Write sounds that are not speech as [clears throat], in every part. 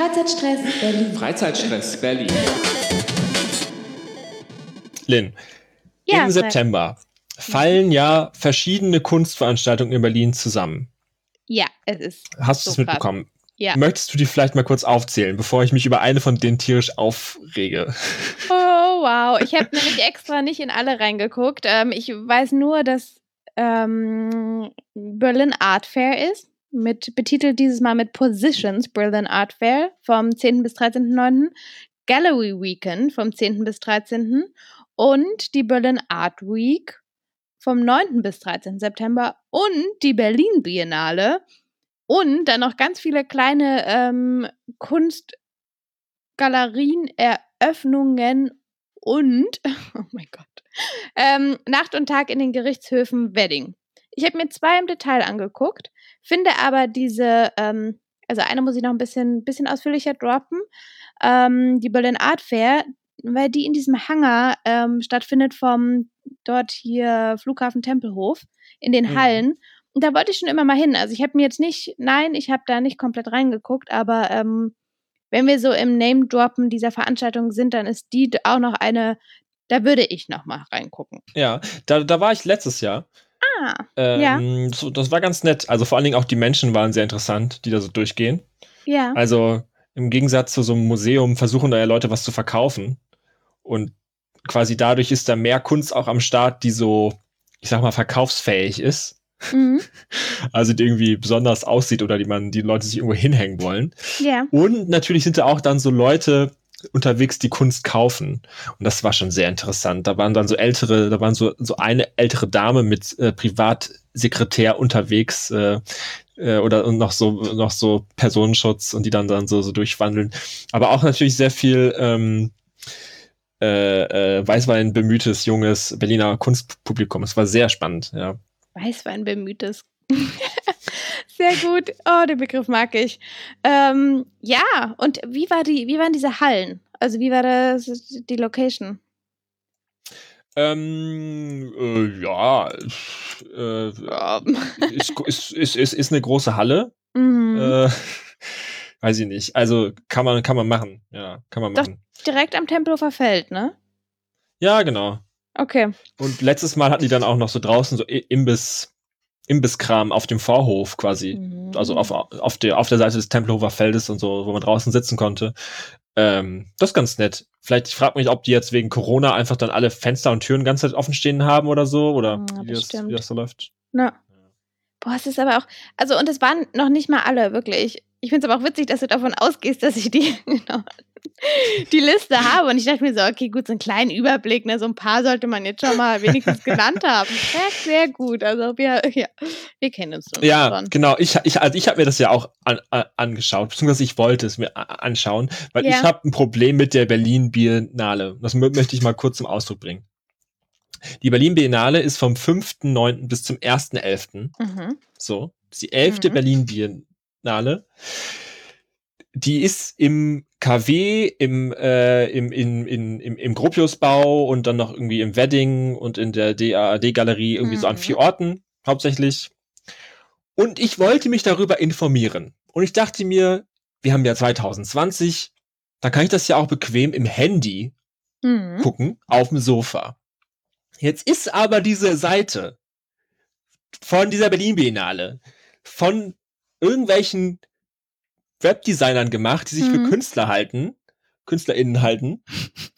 Freizeitstress Berlin. Freizeitstress Berlin. Lynn, Ja, im. September fallen ja verschiedene Kunstveranstaltungen in Berlin zusammen. Ja, es ist. Hast du es mitbekommen? Ja. Möchtest du die vielleicht mal kurz aufzählen, bevor ich mich über eine von denen tierisch aufrege? Oh, wow. Ich habe nämlich extra nicht in alle reingeguckt. Ähm, ich weiß nur, dass ähm, Berlin Art Fair ist. Mit, betitelt dieses Mal mit Positions Berlin Art Fair vom 10. bis 13.09. Gallery Weekend vom 10. bis 13. und die Berlin Art Week vom 9. bis 13. September und die Berlin Biennale und dann noch ganz viele kleine ähm, Kunstgalerien, Eröffnungen und, [laughs] oh mein Gott, ähm, Nacht und Tag in den Gerichtshöfen Wedding. Ich habe mir zwei im Detail angeguckt, finde aber diese, ähm, also eine muss ich noch ein bisschen, bisschen ausführlicher droppen, ähm, die Berlin Art Fair, weil die in diesem Hangar ähm, stattfindet vom dort hier Flughafen Tempelhof in den Mhm. Hallen. Und da wollte ich schon immer mal hin. Also ich habe mir jetzt nicht, nein, ich habe da nicht komplett reingeguckt, aber ähm, wenn wir so im Name-Droppen dieser Veranstaltung sind, dann ist die auch noch eine, da würde ich noch mal reingucken. Ja, da, da war ich letztes Jahr. Ah, Ähm, so, das war ganz nett. Also vor allen Dingen auch die Menschen waren sehr interessant, die da so durchgehen. ja. Also im Gegensatz zu so einem Museum versuchen da ja Leute was zu verkaufen. Und quasi dadurch ist da mehr Kunst auch am Start, die so, ich sag mal, verkaufsfähig ist. Mhm. [laughs] Also die irgendwie besonders aussieht oder die man, die Leute sich irgendwo hinhängen wollen. Ja. Und natürlich sind da auch dann so Leute unterwegs, die Kunst kaufen. Und das war schon sehr interessant. Da waren dann so ältere, da waren so, so eine ältere Dame mit äh, Privatsekretär unterwegs äh, äh, oder und noch so noch so Personenschutz und die dann dann so, so durchwandeln. Aber auch natürlich sehr viel ähm, äh, äh, Weißwein bemühtes junges Berliner Kunstpublikum. Es war sehr spannend, ja. Weißwein bemühtes. [laughs] Sehr gut. Oh, den Begriff mag ich. Ähm, ja, und wie war die, wie waren diese Hallen? Also wie war das die Location? Ähm, äh, ja, äh, [laughs] ist, ist, ist, ist, ist eine große Halle. Mhm. Äh, weiß ich nicht. Also kann man, kann man machen. Ja, kann man Doch. machen. Direkt am Tempelhofer Feld, ne? Ja, genau. Okay. Und letztes Mal hatten die dann auch noch so draußen so Imbiss, Imbisskram auf dem Vorhof quasi. Mhm. Also auf, auf, der, auf der Seite des Tempelhofer Feldes und so, wo man draußen sitzen konnte. Ähm, das ist ganz nett. Vielleicht, ich frage mich, ob die jetzt wegen Corona einfach dann alle Fenster und Türen ganz offen stehen haben oder so, oder Ja, wie, das, wie das so läuft. Na. Boah, es ist aber auch, also und es waren noch nicht mal alle, wirklich. Ich finde es aber auch witzig, dass du davon ausgehst, dass ich die, [laughs] genau, die Liste habe. Und ich dachte mir so, okay, gut, so einen kleinen Überblick, ne, so ein paar sollte man jetzt schon mal wenigstens [laughs] genannt haben. Sehr, sehr gut. Also wir, ja, wir kennen uns nun Ja, schon. genau. Ich, ich, also ich habe mir das ja auch an, an, angeschaut, beziehungsweise ich wollte es mir anschauen, weil Ja. ich habe ein Problem mit der Berlin Biennale. Das mö- möchte ich mal kurz zum Ausdruck bringen. Die Berlin Biennale ist vom 5.9. bis zum 1.11. Mhm. So, das ist die 11. Mhm. Berlin Biennale. Die ist im KW, im, äh, im, in, in, im, im Gropiusbau und dann noch irgendwie im Wedding und in der DAAD-Galerie irgendwie so an Mhm. vier Orten hauptsächlich. Und ich wollte mich darüber informieren. Und ich dachte mir, wir haben ja 2020, da kann ich das ja auch bequem im Handy Mhm. gucken, auf dem Sofa. Jetzt ist aber diese Seite von dieser Berlin Biennale von irgendwelchen Webdesignern gemacht, die sich Mhm. für Künstler halten, KünstlerInnen halten,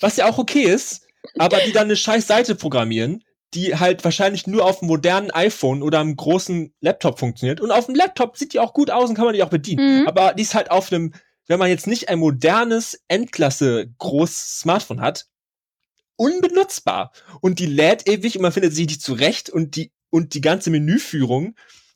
was ja auch okay ist, aber die dann eine scheiß Seite programmieren, die halt wahrscheinlich nur auf einem modernen iPhone oder einem großen Laptop funktioniert. Und auf dem Laptop sieht die auch gut aus und kann man die auch bedienen. Mhm. Aber die ist halt auf einem, wenn man jetzt nicht ein modernes Endklasse groß Smartphone hat, unbenutzbar. Und die lädt ewig und man findet sie nicht zurecht und die, und die ganze Menüführung,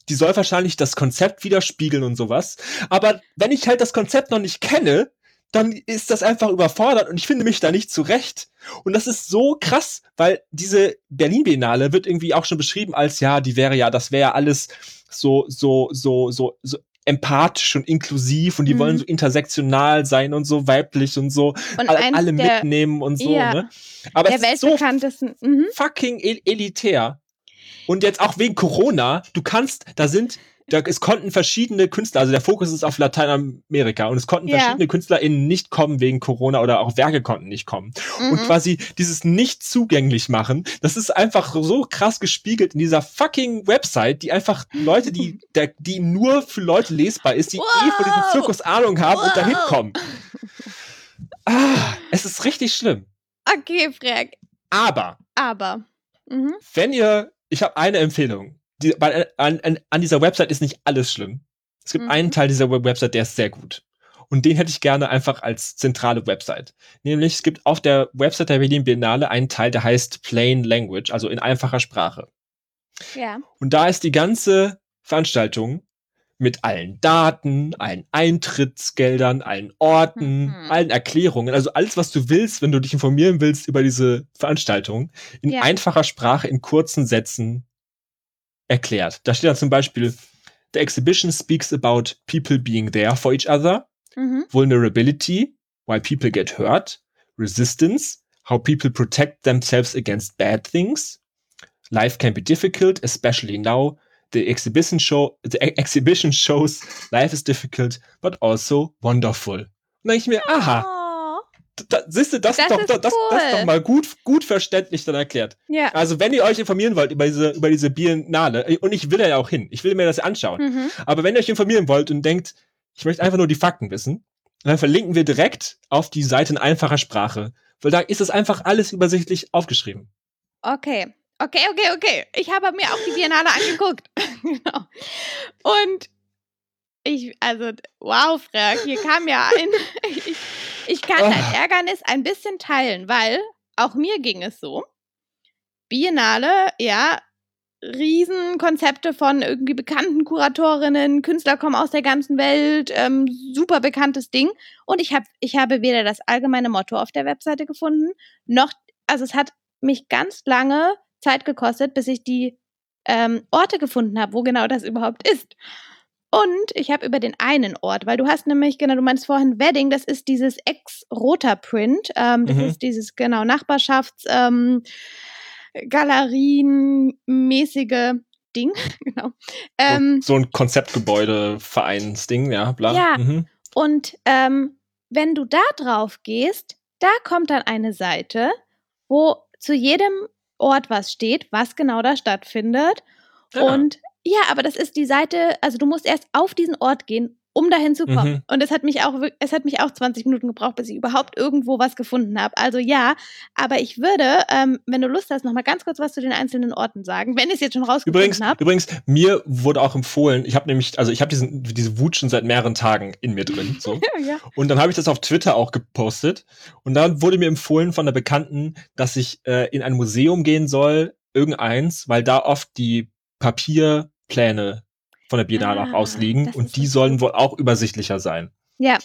die soll wahrscheinlich das Konzept widerspiegeln und sowas. Aber wenn ich halt das Konzept noch nicht kenne, dann ist das einfach überfordert und ich finde mich da nicht zurecht. Und das ist so krass, weil diese Berlin Biennale wird irgendwie auch schon beschrieben als ja, die wäre ja, das wäre ja alles so so so so so empathisch und inklusiv und die Mhm. wollen so intersektional sein und so weiblich und so Und alle, alle der, mitnehmen und so, ja, ne? Aber der es ist so. Mhm. fucking el elitär. Und jetzt auch wegen Corona, du kannst, da sind da, es konnten verschiedene Künstler, also der Fokus ist auf Lateinamerika und es konnten Ja. verschiedene KünstlerInnen nicht kommen wegen Corona oder auch Werke konnten nicht kommen. Und Mhm. quasi dieses nicht zugänglich machen, das ist einfach so krass gespiegelt in dieser fucking Website, die einfach Leute, die, [laughs] der, die nur für Leute lesbar ist, die eh von diesem Wow. Zirkus Ahnung haben und dahin Wow. kommen. [laughs] Ah, es ist richtig schlimm. Okay, Frag. Aber Aber. Mhm. wenn ihr, ich habe eine Empfehlung. Die, bei, an, an, an dieser Website ist nicht alles schlimm. Es gibt Mhm. einen Teil dieser Web- Website, der ist sehr gut. Und den hätte ich gerne einfach als zentrale Website. Nämlich, es gibt auf der Website der Berlin Biennale einen Teil, der heißt Plain Language, also in einfacher Sprache. Ja. Und da ist die ganze Veranstaltung mit allen Daten, allen Eintrittsgeldern, allen Orten, Mhm. allen Erklärungen, also alles, was du willst, wenn du dich informieren willst über diese Veranstaltung, in Ja. einfacher Sprache, in kurzen Sätzen erklärt. Da steht dann zum Beispiel, The exhibition speaks about people being there for each other, Mhm. vulnerability, why people get hurt, resistance, how people protect themselves against bad things. Life can be difficult, especially now. The exhibition show, the exhibition shows life is difficult, but also wonderful. Und dann denke ich mir, aha, da, siehst du, das, Das ist doch, ist das, das, das ist cool. doch mal gut, gut verständlich dann erklärt. Ja. Also, wenn ihr euch informieren wollt über diese, über diese Biennale, und ich will ja auch hin, ich will mir das anschauen, Mhm. aber wenn ihr euch informieren wollt und denkt, ich möchte einfach nur die Fakten wissen, dann verlinken wir direkt auf die Seite in einfacher Sprache. Weil da ist es einfach alles übersichtlich aufgeschrieben. Okay. Okay, okay, okay. Ich habe mir auch die Biennale angeguckt. [laughs] genau. Und ich, also, wow, Frag, hier kam ja ein. [laughs] ich, ich kann dein Ah. Ärgernis ein bisschen teilen, weil auch mir ging es so. Biennale, ja, Riesenkonzepte von irgendwie bekannten Kuratorinnen, Künstler kommen aus der ganzen Welt, ähm, super bekanntes Ding. Und ich, hab, ich habe weder das allgemeine Motto auf der Webseite gefunden, noch, also es hat mich ganz lange Zeit gekostet, bis ich die ähm, Orte gefunden habe, wo genau das überhaupt ist. Und ich habe über den einen Ort, weil du hast nämlich, genau, du meinst vorhin Wedding, das ist dieses Ex-Roter-Print, ähm, das Mhm. ist dieses, genau, Nachbarschafts- ähm, Galerienmäßige Ding, [laughs] genau. Ähm, so ein Konzeptgebäude-Vereinsding, ja, bla. Ja. Mhm. und ähm, wenn du da drauf gehst, da kommt dann eine Seite, wo zu jedem Ort was steht, was genau da stattfindet. Ja. Und ja, aber das ist die Seite, also du musst erst auf diesen Ort gehen, um dahin zu kommen. Mhm. Und es hat mich auch, es hat mich auch 20 Minuten gebraucht, bis ich überhaupt irgendwo was gefunden habe. Also ja, aber ich würde, ähm, wenn du Lust hast, noch mal ganz kurz was zu den einzelnen Orten sagen, wenn ich es jetzt schon rausgefunden Übrigens, habe. übrigens, mir wurde auch empfohlen, ich habe nämlich, also ich habe diesen, diese Wut schon seit mehreren Tagen in mir drin. So. [laughs] ja. Und dann habe ich das auf Twitter auch gepostet. Und dann wurde mir empfohlen von der Bekannten, dass ich äh, in ein Museum gehen soll, irgendeins, weil da oft die Papierpläne von der Biennale Ah, auch ausliegen und die sollen wohl auch übersichtlicher sein. ja,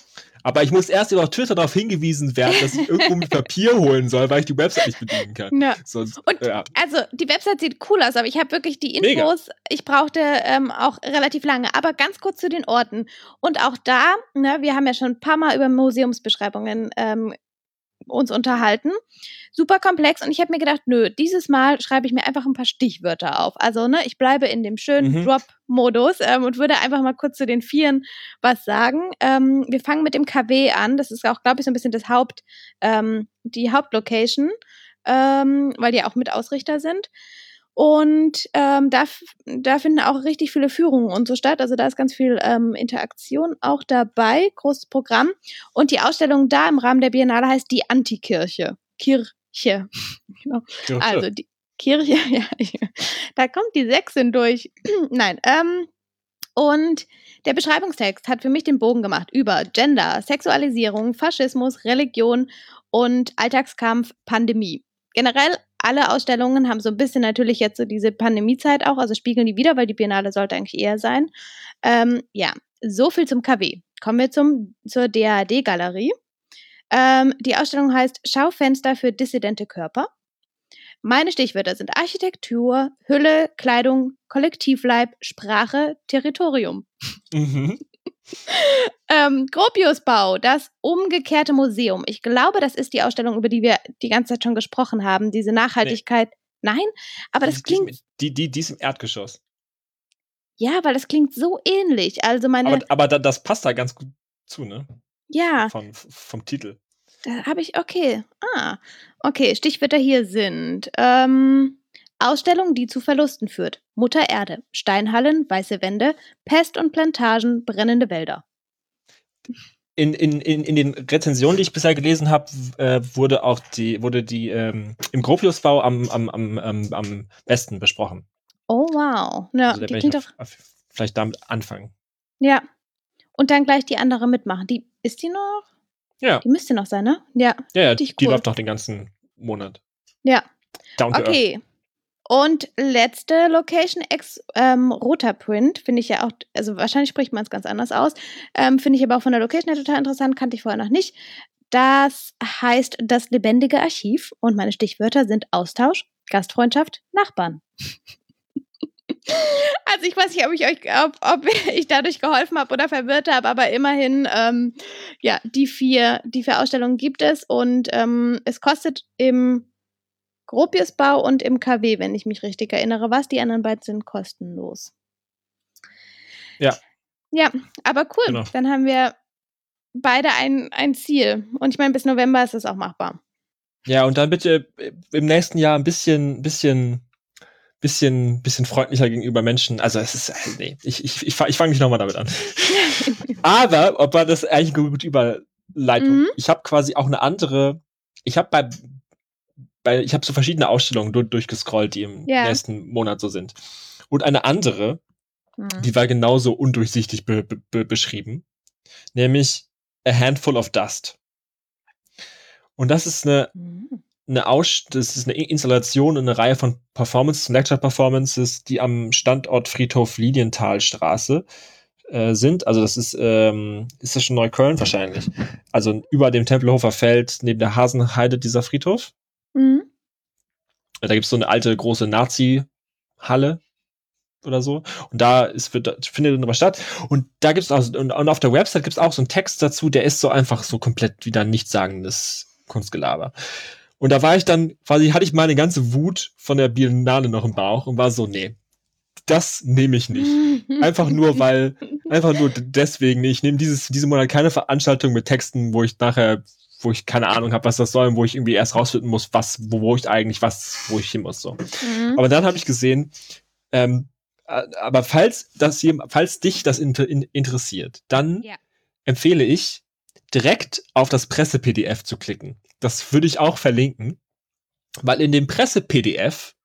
Aber ich muss erst über Twitter darauf hingewiesen werden, dass ich irgendwo mit [laughs] Papier holen soll, weil ich die Website nicht bedienen kann. ja. Sonst, Und ja. Also die Website sieht cool aus, aber ich habe wirklich die Mega. Infos. Ich brauchte ähm, auch relativ lange. Aber ganz kurz zu den Orten. Und auch da, ne, wir haben ja schon ein paar Mal über Museumsbeschreibungen ähm, uns unterhalten. Super komplex. Und ich habe mir gedacht, nö, dieses Mal schreibe ich mir einfach ein paar Stichwörter auf. Also, ne, ich bleibe in dem schönen Mhm. Drop-Modus ähm, und würde einfach mal kurz zu den Vieren was sagen. Ähm, wir fangen mit dem KW an. Das ist auch, glaube ich, so ein bisschen das Haupt, ähm, die Hauptlocation ähm, weil die auch mit Ausrichter sind. Und ähm, da, da finden auch richtig viele Führungen und so statt. Also da ist ganz viel ähm, Interaktion auch dabei, großes Programm. Und die Ausstellung da im Rahmen der Biennale heißt die Antikirche. Kirche. [laughs] genau. Also die Kirche, [laughs] ja, ich, da kommt die Sechsin durch. [clears throat] Nein, ähm, und der Beschreibungstext hat für mich den Bogen gemacht über Gender, Sexualisierung, Faschismus, Religion und Alltagskampf, Pandemie. Generell alle Ausstellungen haben so ein bisschen natürlich jetzt so diese Pandemiezeit auch, also spiegeln die wieder, weil die Biennale sollte eigentlich eher sein. Ähm, ja, so viel zum KW. Kommen wir zum, zur DAD-Galerie. Ähm, die Ausstellung heißt Schaufenster für dissidente Körper. Meine Stichwörter sind Architektur, Hülle, Kleidung, Kollektivleib, Sprache, Territorium. Mhm. Ähm, Gropiusbau, das umgekehrte Museum. Ich glaube, das ist die Ausstellung, über die wir die ganze Zeit schon gesprochen haben. Diese Nachhaltigkeit. Nein, aber das die, klingt. die, die, die ist im Erdgeschoss. Ja, weil das klingt so ähnlich. Also meine. Aber, aber da, das passt da ganz gut zu, ne? Ja. Von, vom Titel. Da habe ich, okay. Ah, okay. Stichwörter hier sind ähm, Ausstellung, die zu Verlusten führt. Mutter Erde, Steinhallen, weiße Wände, Pest und Plantagen, brennende Wälder. In, in, in, in den Rezensionen, die ich bisher gelesen habe, äh, wurde auch die, wurde die ähm, im Gropiusbau am, am, am, am, besten besprochen. Oh, wow. Ja, also, die klingt doch. Vielleicht damit anfangen. Ja. Und dann gleich die andere mitmachen. Die, ist die noch? Ja. Die müsste noch sein, ne? Ja. Ja, ja die läuft doch den ganzen Monat. Ja. Down okay. Und letzte Location, ex ähm, roter Print, finde ich ja auch, also wahrscheinlich spricht man es ganz anders aus, ähm, finde ich aber auch von der Location her total interessant, kannte ich vorher noch nicht. Das heißt das lebendige Archiv und meine Stichwörter sind Austausch, Gastfreundschaft, Nachbarn. [laughs] Also ich weiß nicht, ob ich euch, ob, ob ich dadurch geholfen habe oder verwirrt habe, aber immerhin, ähm, ja, die vier, die vier Ausstellungen gibt es und ähm, es kostet im Gropiusbau und im KW, wenn ich mich richtig erinnere, was. Die anderen beiden sind kostenlos. Ja. Ja, aber cool. Genau. Dann haben wir beide ein, ein Ziel. Und ich meine, bis November ist es auch machbar. Ja, und dann bitte im nächsten Jahr ein bisschen, bisschen bisschen, bisschen freundlicher gegenüber Menschen. Also es ist, äh, nee, ich, ich, ich, ich fange nicht nochmal damit an. [laughs] Aber, ob war das eigentlich eine gute Überleitung? Mhm. Ich habe quasi auch eine andere, ich habe bei, bei, ich habe so verschiedene Ausstellungen durch, durchgescrollt, die im yeah. nächsten Monat so sind. Und eine andere, mhm. die war genauso undurchsichtig be, be, beschrieben, nämlich A Handful of Dust. Und das ist eine, mhm eine Aus das ist eine Installation in eine Reihe von Performances, Lecture-Performances, die am Standort Friedhof Lilienthalstraße äh, sind. Also das ist, ähm, ist das schon Neukölln wahrscheinlich. Also über dem Tempelhofer Feld, neben der Hasenheide, dieser Friedhof. Mhm. Da gibt's so eine alte große Nazi-Halle oder so. Und da ist, wird, findet dann aber statt. Und da gibt's auch, und, und auf der Website gibt's auch so einen Text dazu, der ist so einfach so komplett wieder nichtssagendes Kunstgelaber. Und da war ich dann, quasi hatte ich meine ganze Wut von der Biennale noch im Bauch und war so, nee, das nehme ich nicht. [laughs] Einfach nur, weil, einfach nur deswegen, ich nehme dieses, diese Monat keine Veranstaltung mit Texten, wo ich nachher, wo ich keine Ahnung habe, was das soll, und wo ich irgendwie erst rausfinden muss, was, wo, wo ich eigentlich was, wo ich hin muss. So. Mhm. Aber dann habe ich gesehen, ähm, aber falls das falls dich das inter, in, interessiert, dann ja. empfehle ich, direkt auf das Presse-PDF zu klicken. Das würde ich auch verlinken, weil in dem Presse-PDF,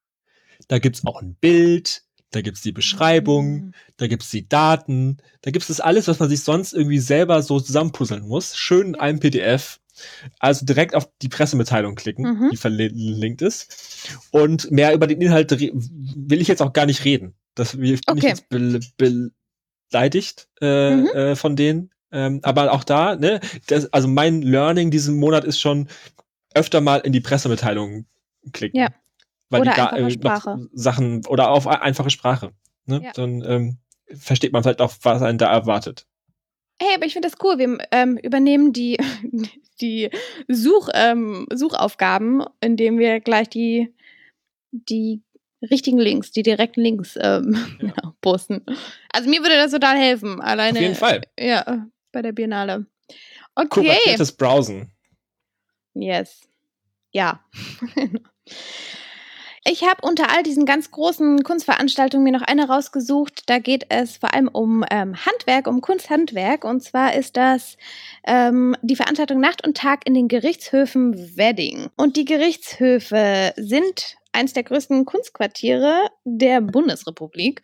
da gibt's auch ein Bild, da gibt's die Beschreibung, mhm. da gibt's die Daten, da gibt's das alles, was man sich sonst irgendwie selber so zusammenpuzzeln muss, schön in einem PDF. Also direkt auf die Pressemitteilung klicken, mhm. die verlinkt ist. Und mehr über den Inhalt will ich jetzt auch gar nicht reden. Das bin okay. ich jetzt be beleidigt äh, mhm. äh, von denen. Ähm, aber auch da, ne, das, also mein Learning diesen Monat ist schon öfter mal in die Pressemitteilungen klicken. Ja. Weil oder die da, äh, Sprache. Sachen oder auf einfache Sprache. Ne? Ja. Dann ähm, versteht man vielleicht auch, was einen da erwartet. Hey, aber ich finde das cool. Wir ähm, übernehmen die, [laughs] die Such, ähm, Suchaufgaben, indem wir gleich die, die richtigen Links, die direkten Links ähm, [laughs] ja. genau, posten. Also mir würde das total helfen. Alleine. Auf jeden Fall. Ja, bei der Biennale. Okay. Kuratiertes Browsen. Yes. Ja. [laughs] Ich habe unter all diesen ganz großen Kunstveranstaltungen mir noch eine rausgesucht. Da geht es vor allem um ähm, Handwerk, um Kunsthandwerk. Und zwar ist das ähm, die Veranstaltung Nacht und Tag in den Gerichtshöfen Wedding. Und die Gerichtshöfe sind eins der größten Kunstquartiere der Bundesrepublik.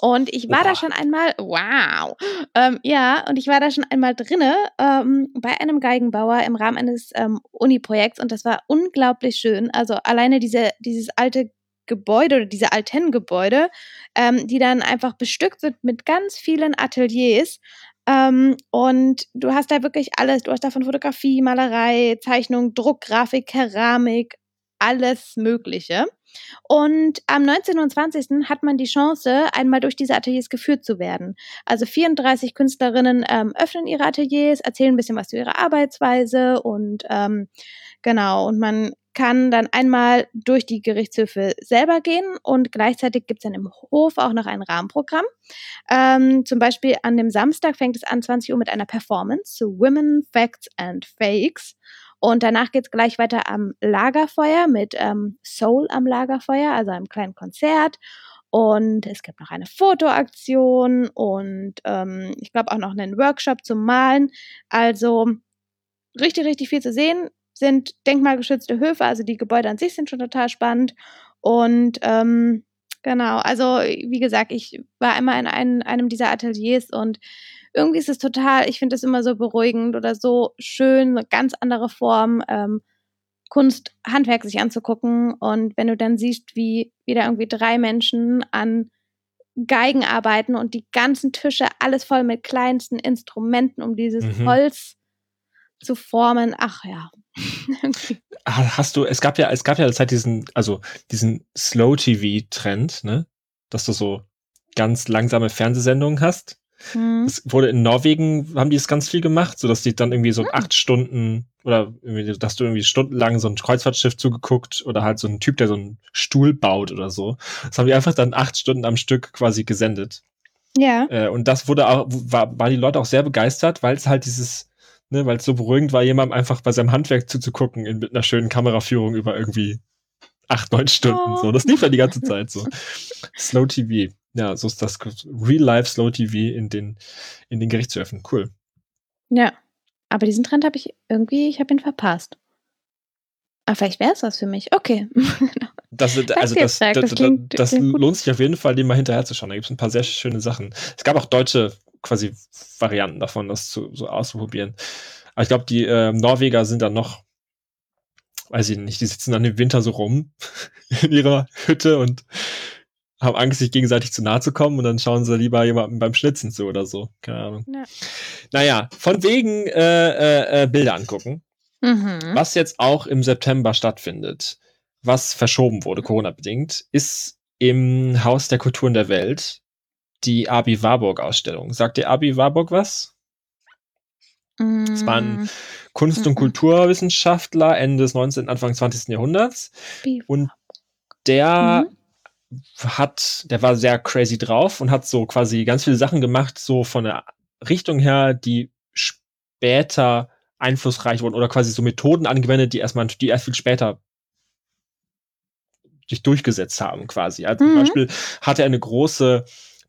Und ich war wow. da schon einmal, wow, ähm, ja, und ich war da schon einmal drinne ähm, bei einem Geigenbauer im Rahmen eines ähm, Uni-Projekts und das war unglaublich schön. Also alleine diese, dieses alte Gebäude oder diese alten Gebäude, ähm, die dann einfach bestückt sind mit ganz vielen Ateliers. Ähm, und du hast da wirklich alles. Du hast davon Fotografie, Malerei, Zeichnung, Druck, Grafik, Keramik, alles Mögliche. Und am 19. und 20. hat man die Chance, einmal durch diese Ateliers geführt zu werden. Also 34 Künstlerinnen ähm, öffnen ihre Ateliers, erzählen ein bisschen was zu ihrer Arbeitsweise und ähm, genau, und man kann dann einmal durch die Gerichtshöfe selber gehen und gleichzeitig gibt es dann im Hof auch noch ein Rahmenprogramm. Ähm, zum Beispiel an dem Samstag fängt es an 20 Uhr mit einer Performance zu Women, Facts and Fakes. Und danach geht es gleich weiter am Lagerfeuer mit ähm, Soul am Lagerfeuer, also einem kleinen Konzert. Und es gibt noch eine Fotoaktion und ähm, ich glaube auch noch einen Workshop zum Malen. Also richtig, richtig viel zu sehen. Sind denkmalgeschützte Höfe, also die Gebäude an sich sind schon total spannend. Und ähm, genau, also wie gesagt, ich war immer in einem, einem dieser Ateliers und irgendwie ist es total, ich finde es immer so beruhigend oder so schön, eine ganz andere Form, ähm, Kunst, Handwerk sich anzugucken. Und wenn du dann siehst, wie wieder irgendwie drei Menschen an Geigen arbeiten und die ganzen Tische alles voll mit kleinsten Instrumenten, um dieses mhm. Holz zu formen. Ach ja. [laughs] Hast du, es gab ja, es gab ja Zeit diesen, also diesen Slow-TV-Trend, ne? Dass du so ganz langsame Fernsehsendungen hast. Mhm. Es wurde in Norwegen, haben die es ganz viel gemacht, so dass die dann irgendwie so mhm. acht Stunden oder irgendwie, dass du irgendwie stundenlang so ein Kreuzfahrtschiff zugeguckt oder halt so ein Typ, der so einen Stuhl baut oder so. Das haben die einfach dann acht Stunden am Stück quasi gesendet. Ja. Äh, und das wurde auch, war, waren die Leute auch sehr begeistert, weil es halt dieses, ne, weil es so beruhigend war, jemandem einfach bei seinem Handwerk zuzugucken in, mit einer schönen Kameraführung über irgendwie acht, neun Stunden. Oh. So, das lief ja die ganze Zeit so. [laughs] Slow TV. Ja, so ist das Real-Life Slow TV in den, in den Gerichtshöfen. Cool. Ja, aber diesen Trend habe ich irgendwie, ich habe ihn verpasst. Aber vielleicht wäre es was für mich. Okay. [laughs] Das, also das, das, das, klingt, das klingt lohnt sich auf jeden Fall, dem mal hinterher zu schauen. Da gibt es ein paar sehr schöne Sachen. Es gab auch deutsche quasi Varianten davon, das zu, so auszuprobieren. Aber ich glaube, die äh, Norweger sind dann noch, weiß ich nicht, die sitzen dann im Winter so rum [laughs] in ihrer Hütte und haben Angst, sich gegenseitig zu nahe zu kommen und dann schauen sie lieber jemandem beim Schnitzen zu oder so. Keine Ahnung. Ja. Naja, von wegen äh, äh, äh, Bilder angucken. Mhm. Was jetzt auch im September stattfindet, was verschoben wurde, Corona-bedingt, ist im Haus der Kulturen der Welt die Abi Warburg-Ausstellung. Sagt dir Abi Warburg was? Das war ein Kunst- und mhm. Kulturwissenschaftler Ende des 19., Anfang 20. Jahrhunderts. Und der mhm hat, der war sehr crazy drauf und hat so quasi ganz viele Sachen gemacht, so von der Richtung her, die später einflussreich wurden oder quasi so Methoden angewendet, die erstmal, die erst viel später sich durchgesetzt haben, quasi. Also mhm. zum Beispiel hatte er eine große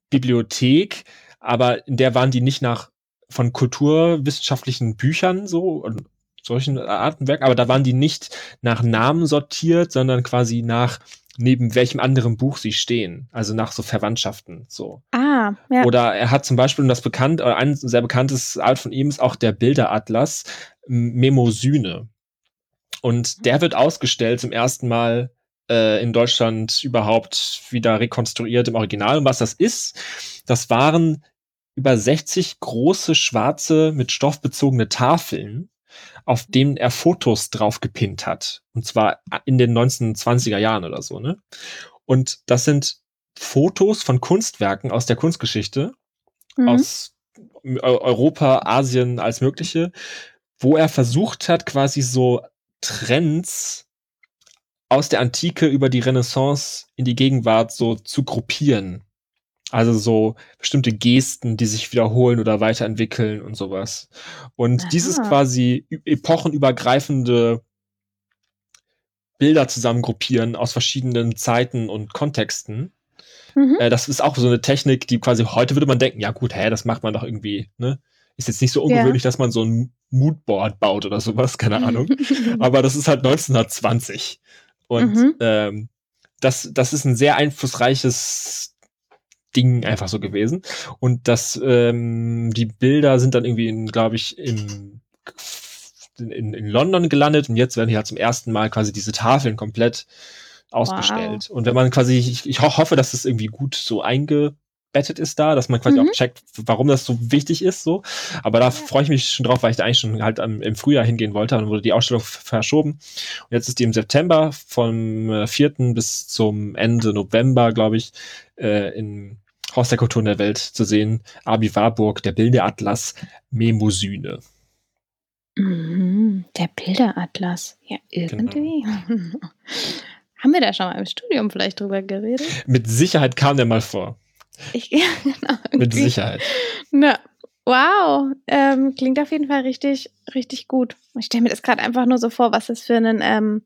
Bibliothek, aber in der waren die nicht nach von kulturwissenschaftlichen Büchern so und solchen Arten Werk, aber da waren die nicht nach Namen sortiert, sondern quasi nach neben welchem anderen Buch sie stehen, also nach so Verwandtschaften so. Ah, ja. Oder er hat zum Beispiel, und das bekannt, oder ein sehr bekanntes Art von ihm ist auch der Bilderatlas Memosyne. Und der wird ausgestellt zum ersten Mal äh, in Deutschland überhaupt wieder rekonstruiert im Original. Und was das ist, das waren über 60 große schwarze mit Stoff bezogene Tafeln, auf dem er Fotos drauf gepinnt hat. Und zwar in den 1920er Jahren oder so, ne? Und das sind Fotos von Kunstwerken aus der Kunstgeschichte, mhm. aus Europa, Asien als mögliche, wo er versucht hat, quasi so Trends aus der Antike über die Renaissance in die Gegenwart so zu gruppieren. Also so bestimmte Gesten, die sich wiederholen oder weiterentwickeln und sowas. Und Aha. dieses quasi epochenübergreifende Bilder zusammengruppieren aus verschiedenen Zeiten und Kontexten. Mhm. Äh, das ist auch so eine Technik, die quasi heute würde man denken, ja gut, hä, das macht man doch irgendwie, ne? Ist jetzt nicht so ungewöhnlich, ja. dass man so ein Moodboard baut oder sowas, keine Ahnung. [laughs] Aber das ist halt 1920. Und mhm. ähm, das, das ist ein sehr einflussreiches Ding einfach so gewesen. Und das, ähm, die Bilder sind dann irgendwie, glaube ich, im in, in London gelandet und jetzt werden hier halt zum ersten Mal quasi diese Tafeln komplett ausgestellt. Wow. Und wenn man quasi, ich, ich hoffe, dass das irgendwie gut so eingebettet ist da, dass man quasi mhm. auch checkt, warum das so wichtig ist, so. Aber da freue ich mich schon drauf, weil ich da eigentlich schon halt am, im Frühjahr hingehen wollte. Dann wurde die Ausstellung verschoben. Und jetzt ist die im September vom 4. Äh, bis zum Ende November, glaube ich, äh, in Haus der Kulturen der Welt zu sehen. Abi Warburg, der Bildeatlas, Memosyne. Mhm. Der Bilderatlas. Ja, irgendwie. Genau. [laughs] Haben wir da schon mal im Studium vielleicht drüber geredet? Mit Sicherheit kam der mal vor. Ich, ja, [laughs] genau, Mit Sicherheit. Na, wow. Ähm, klingt auf jeden Fall richtig, richtig gut. Ich stelle mir das gerade einfach nur so vor, was das für einen, ähm,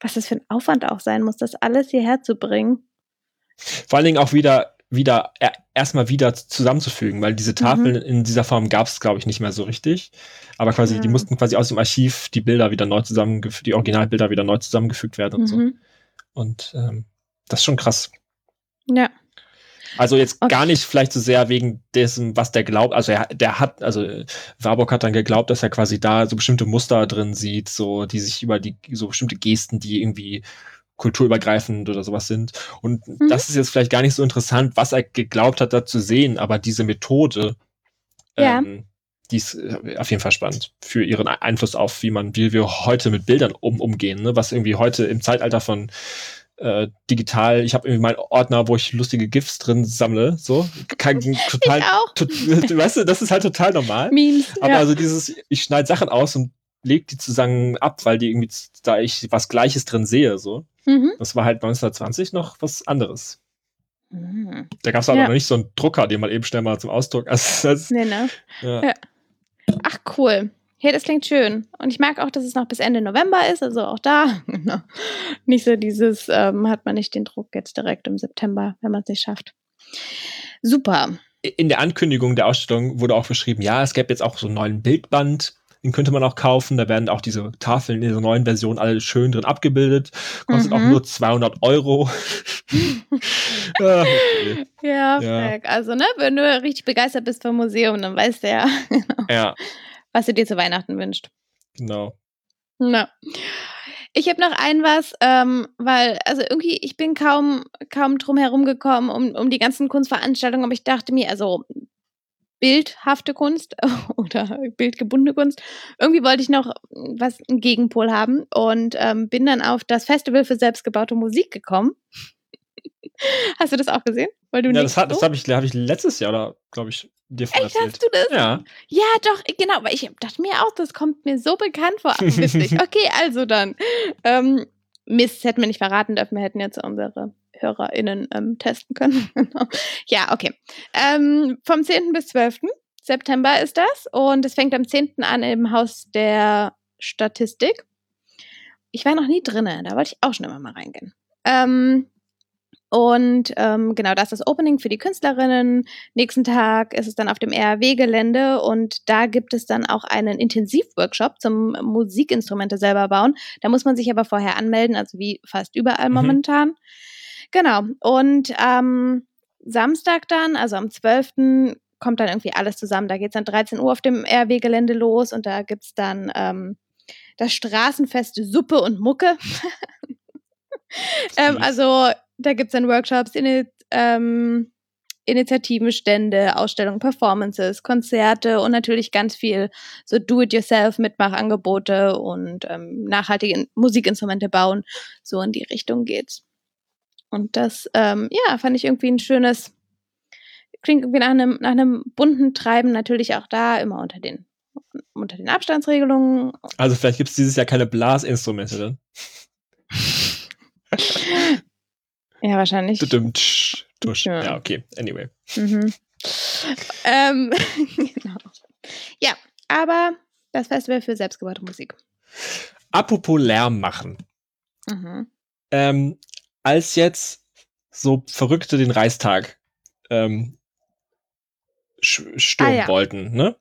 was das für ein Aufwand auch sein muss, das alles hierher zu bringen. Vor allen Dingen auch wieder wieder er, erstmal wieder zusammenzufügen, weil diese Tafeln mhm. in dieser Form gab es, glaube ich, nicht mehr so richtig. Aber quasi, ja. die mussten quasi aus dem Archiv die Bilder wieder neu zusammengefügt, die Originalbilder wieder neu zusammengefügt werden und mhm. so. Und ähm, das ist schon krass. Ja. Also jetzt okay. gar nicht vielleicht so sehr wegen dessen, was der glaubt. Also er, der hat, also Warburg hat dann geglaubt, dass er quasi da so bestimmte Muster drin sieht, so die sich über die so bestimmte Gesten, die irgendwie kulturübergreifend oder sowas sind. Und mhm. das ist jetzt vielleicht gar nicht so interessant, was er geglaubt hat, da zu sehen, aber diese Methode, ja. ähm, die ist äh, auf jeden Fall spannend für ihren Einfluss auf, wie man, wie wir heute mit Bildern um, umgehen, ne? was irgendwie heute im Zeitalter von äh, digital, ich habe irgendwie meinen Ordner, wo ich lustige GIFs drin sammle, so. Kein, [laughs] total, to, [laughs] weißt du, das ist halt total normal. Memes, Aber ja. also dieses, ich schneide Sachen aus und leg die zusammen ab, weil die irgendwie, da ich was Gleiches drin sehe, so. Mhm. Das war halt 1920 noch was anderes. Mhm. Da gab es aber ja. noch nicht so einen Drucker, den man eben schnell mal zum Ausdruck. [laughs] Also, das, nee, ne? Ja. ja. Ach, cool. Ja, das klingt schön. Und ich mag auch, dass es noch bis Ende November ist, also auch da. [laughs] Genau. nicht so dieses, ähm, hat man nicht den Druck jetzt direkt im September, wenn man es nicht schafft. Super. In der Ankündigung der Ausstellung wurde auch beschrieben, ja, es gäbe jetzt auch so einen neuen Bildband den könnte man auch kaufen. Da werden auch diese Tafeln in dieser neuen Version alle schön drin abgebildet. Kostet mhm. auch nur 200 Euro. [laughs] ah, okay. Ja, ja. Also, ne, wenn du richtig begeistert bist vom Museum, dann weißt du ja, ja. was du dir zu Weihnachten wünscht. Genau. Na. Ich habe noch ein was, ähm, weil, also irgendwie, ich bin kaum, kaum drum herum gekommen um, um die ganzen Kunstveranstaltungen, aber ich dachte mir, also bildhafte Kunst [laughs] oder bildgebundene Kunst. Irgendwie wollte ich noch was einen Gegenpol haben und ähm, bin dann auf das Festival für selbstgebaute Musik gekommen. [laughs] Hast du das auch gesehen? Weil du ja, das, hat, das habe ich, hab ich letztes Jahr, oder glaube ich, dir von Echt, erzählt. Hast du das? Ja. Ja, doch, genau. Weil ich dachte mir auch, das kommt mir so bekannt vor. Witzig. [laughs] Okay, also dann. Ähm, Mist, hätten wir nicht verraten dürfen. Wir hätten jetzt unsere HörerInnen ähm, testen können. [laughs] Genau. ja, okay. Ähm, vom 10. bis 12. September ist das und es fängt am 10. an im Haus der Statistik. Ich war noch nie drinnen, da wollte ich auch schon immer mal reingehen. Ähm, und ähm, genau, das ist das Opening für die Künstlerinnen. Nächsten Tag ist es dann auf dem RW-Gelände und da gibt es dann auch einen Intensivworkshop zum Musikinstrumente selber bauen. Da muss man sich aber vorher anmelden, also wie fast überall mhm. momentan. Genau. Und am Samstag dann, also am 12. kommt dann irgendwie alles zusammen. Da geht es dann 13 Uhr auf dem RW-Gelände los und da gibt es dann ähm, das Straßenfest Suppe und Mucke. [laughs] ähm, also da gibt es dann Workshops, in, ähm, Initiativenstände, Ausstellungen, Performances, Konzerte und natürlich ganz viel so Do-it-yourself-Mitmachangebote und ähm, nachhaltige Musikinstrumente bauen. So in die Richtung geht's. Und das, ähm, ja, fand ich irgendwie ein schönes, klingt irgendwie nach einem, nach einem bunten Treiben, natürlich auch da, immer unter den, unter den Abstandsregelungen. Also vielleicht gibt es dieses Jahr keine Blasinstrumente dann. [laughs] ja, wahrscheinlich. Tusch. Ja. ja, okay, anyway. Mhm. ähm, [laughs] genau. Ja, aber das Festival für selbstgebaute Musik. Apropos Lärm machen. Mhm. Ähm, als jetzt so Verrückte den Reichstag ähm, stürmen ah, ja. wollten, ne?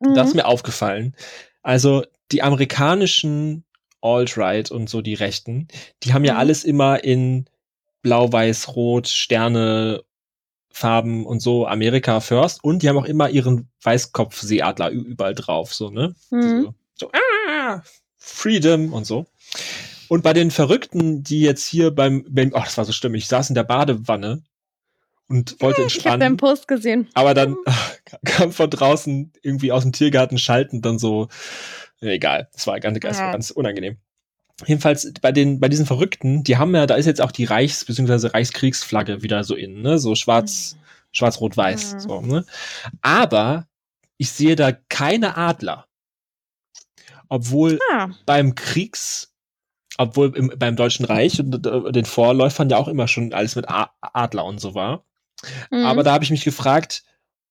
Mhm. Das ist mir aufgefallen. Also die amerikanischen Alt-Right und so die Rechten, die haben mhm. ja alles immer in Blau, Weiß, Rot, Sterne, Farben und so Amerika First und die haben auch immer ihren Weißkopfseeadler überall drauf, so, ne? Mhm. So, so, ah, Freedom und so. Und bei den Verrückten, die jetzt hier beim, beim oh, das war so stimmig, ich saß in der Badewanne und [laughs] wollte entspannen. Ich habe deinen Post gesehen. Aber dann [laughs] [laughs] kam von draußen irgendwie aus dem Tiergarten schalten dann so, egal, das war ganz, ganz, ja. ganz unangenehm. Jedenfalls bei den, bei diesen Verrückten, die haben ja, da ist jetzt auch die Reichs- bzw. Reichskriegsflagge wieder so in, ne, so schwarz, mhm. schwarz-rot-weiß, mhm. so, ne. Aber ich sehe da keine Adler. obwohl Ah, beim Kriegs, obwohl im, beim Deutschen Reich und äh, den Vorläufern ja auch immer schon alles mit Adler und so war. mhm. Aber da habe ich mich gefragt,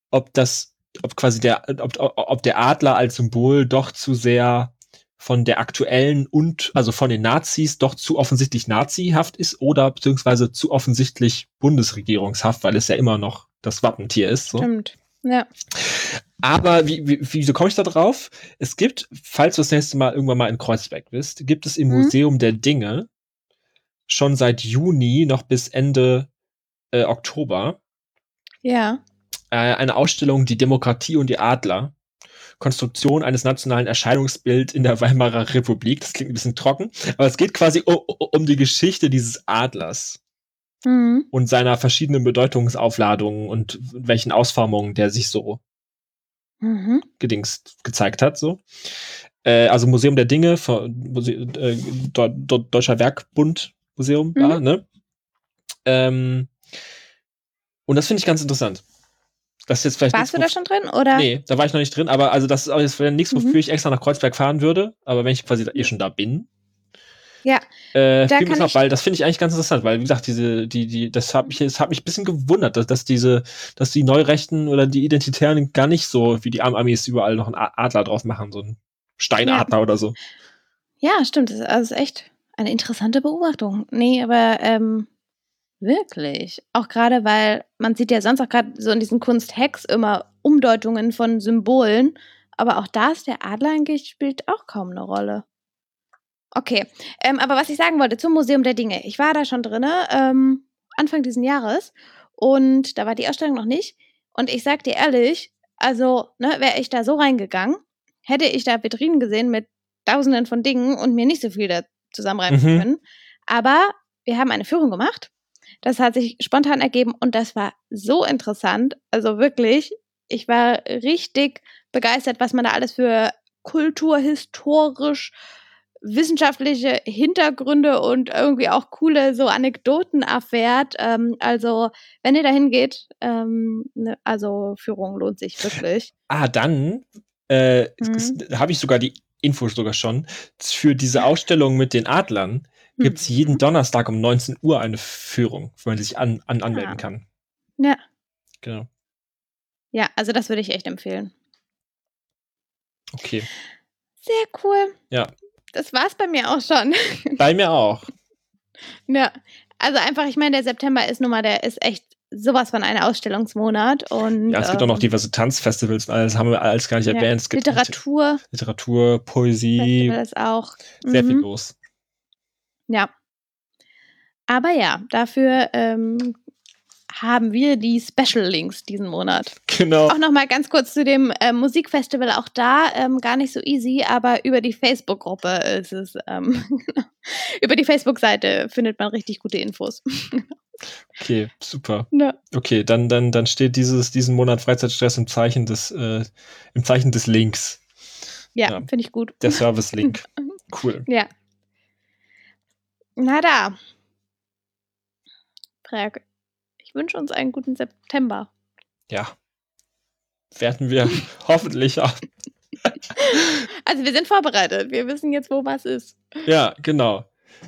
ob das, ob quasi der, ob, ob der Adler als Symbol doch zu sehr von der aktuellen und also von den Nazis doch zu offensichtlich nazihaft ist oder beziehungsweise zu offensichtlich bundesregierungshaft, weil es ja immer noch das Wappentier ist. So. Stimmt. Ja. Aber wie, wie, wieso komme ich da drauf? Es gibt, falls du das nächste Mal irgendwann mal in Kreuzberg bist, gibt es im Mhm. Museum der Dinge schon seit Juni noch bis Ende äh, Oktober Ja. äh, eine Ausstellung Die Demokratie und die Adler. Konstruktion eines nationalen Erscheinungsbild in der Weimarer Republik. Das klingt ein bisschen trocken, aber es geht quasi um, um die Geschichte dieses Adlers Mhm. und seiner verschiedenen Bedeutungsaufladungen und welchen Ausformungen der sich so Mhm. gedingst gezeigt hat, so. Äh, also Museum der Dinge, von Muse äh, Deu Deu Deutscher Werkbund Museum, Mhm. da, ne? Ähm, und das finde ich ganz interessant. Das ist jetzt vielleicht Warst du da schon drin? Oder? Nee, da war ich noch nicht drin, aber also das ist auch jetzt wäre nichts, wofür Mhm. ich extra nach Kreuzberg fahren würde, aber wenn ich quasi eh schon da bin. Ja, Äh, da kann ich- weil das finde ich eigentlich ganz interessant, weil wie gesagt, diese, die, die, das hat mich, das hat mich ein bisschen gewundert, dass, dass diese, dass die Neurechten oder die Identitären gar nicht so wie die Am- Amis überall noch einen Adler drauf machen, so einen Steinadler oder so. Ja, stimmt. Das ist, also echt eine interessante Beobachtung. Nee, aber ähm, wirklich. Auch gerade, weil man sieht ja sonst auch gerade so in diesen Kunsthacks immer Umdeutungen von Symbolen. Aber auch da ist der Adler eigentlich spielt auch kaum eine Rolle. Okay, ähm, aber was ich sagen wollte zum Museum der Dinge. Ich war da schon drinne, ähm, Anfang diesen Jahres. Und da war die Ausstellung noch nicht. Und ich sag dir ehrlich, also, ne, wäre ich da so reingegangen, hätte ich da Vitrinen gesehen mit tausenden von Dingen und mir nicht so viel da zusammenreimen Mhm. können. Aber wir haben eine Führung gemacht. Das hat sich spontan ergeben und das war so interessant. Also wirklich, ich war richtig begeistert, was man da alles für kulturhistorisch wissenschaftliche Hintergründe und irgendwie auch coole so Anekdoten erfährt. Ähm, also, wenn ihr dahin geht, ähm, ne, also Führung lohnt sich wirklich. [laughs] Ah, dann äh, Mhm. habe ich sogar die Info sogar schon. Für diese Ausstellung mit den Adlern Hm. gibt's jeden Donnerstag um 19 Uhr eine Führung, wo man sich an, an, anmelden Ah. kann. Ja. Genau. Ja, also das würde ich echt empfehlen. Okay. Sehr cool. Ja. Das war's bei mir auch schon. [laughs] Bei mir auch. ja. Also einfach, ich meine, der September ist nun mal, der ist echt sowas von ein Ausstellungsmonat und Ja, es gibt auch noch ähm, diverse Tanzfestivals alles haben wir alles gar nicht ja, erwähnt. Es gibt Literatur Literatur, Poesie, Festival ist auch sehr viel mhm. los. Ja. Aber ja, dafür ähm, haben wir die Special Links diesen Monat. Genau. Auch noch mal ganz kurz zu dem äh, Musikfestival. Auch da ähm, gar nicht so easy, aber über die Facebook-Gruppe ist es. Ähm, [laughs] über die Facebook-Seite findet man richtig gute Infos. Okay, super. [laughs] ja. Okay, dann, dann, dann steht dieses, diesen Monat Freizeitstress im Zeichen des, äh, im Zeichen des Links. Ja, Ja. finde ich gut. Der Service-Link. [laughs] Cool. Ja. Na da. Frag. Ich wünsche uns einen guten September. Ja. Werden wir [laughs] hoffentlich auch. Also wir sind vorbereitet. Wir wissen jetzt, wo was ist. Ja, genau.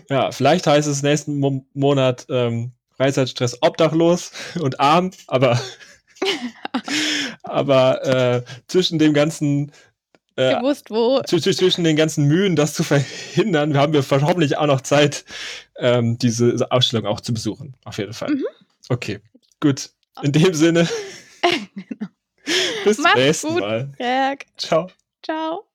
Ja, vielleicht heißt es nächsten Mo Monat ähm, Freizeitstress obdachlos und arm, aber, [laughs] aber äh, zwischen dem ganzen äh, Gewusst, wo. zw- zwischen den ganzen Mühen, das zu verhindern, haben wir hoffentlich auch noch Zeit, ähm, diese Ausstellung auch zu besuchen. Auf jeden Fall. Mhm. Okay, gut. In dem Sinne. [laughs] Bis zum nächsten gut. Mal. Frag. Ciao. Ciao.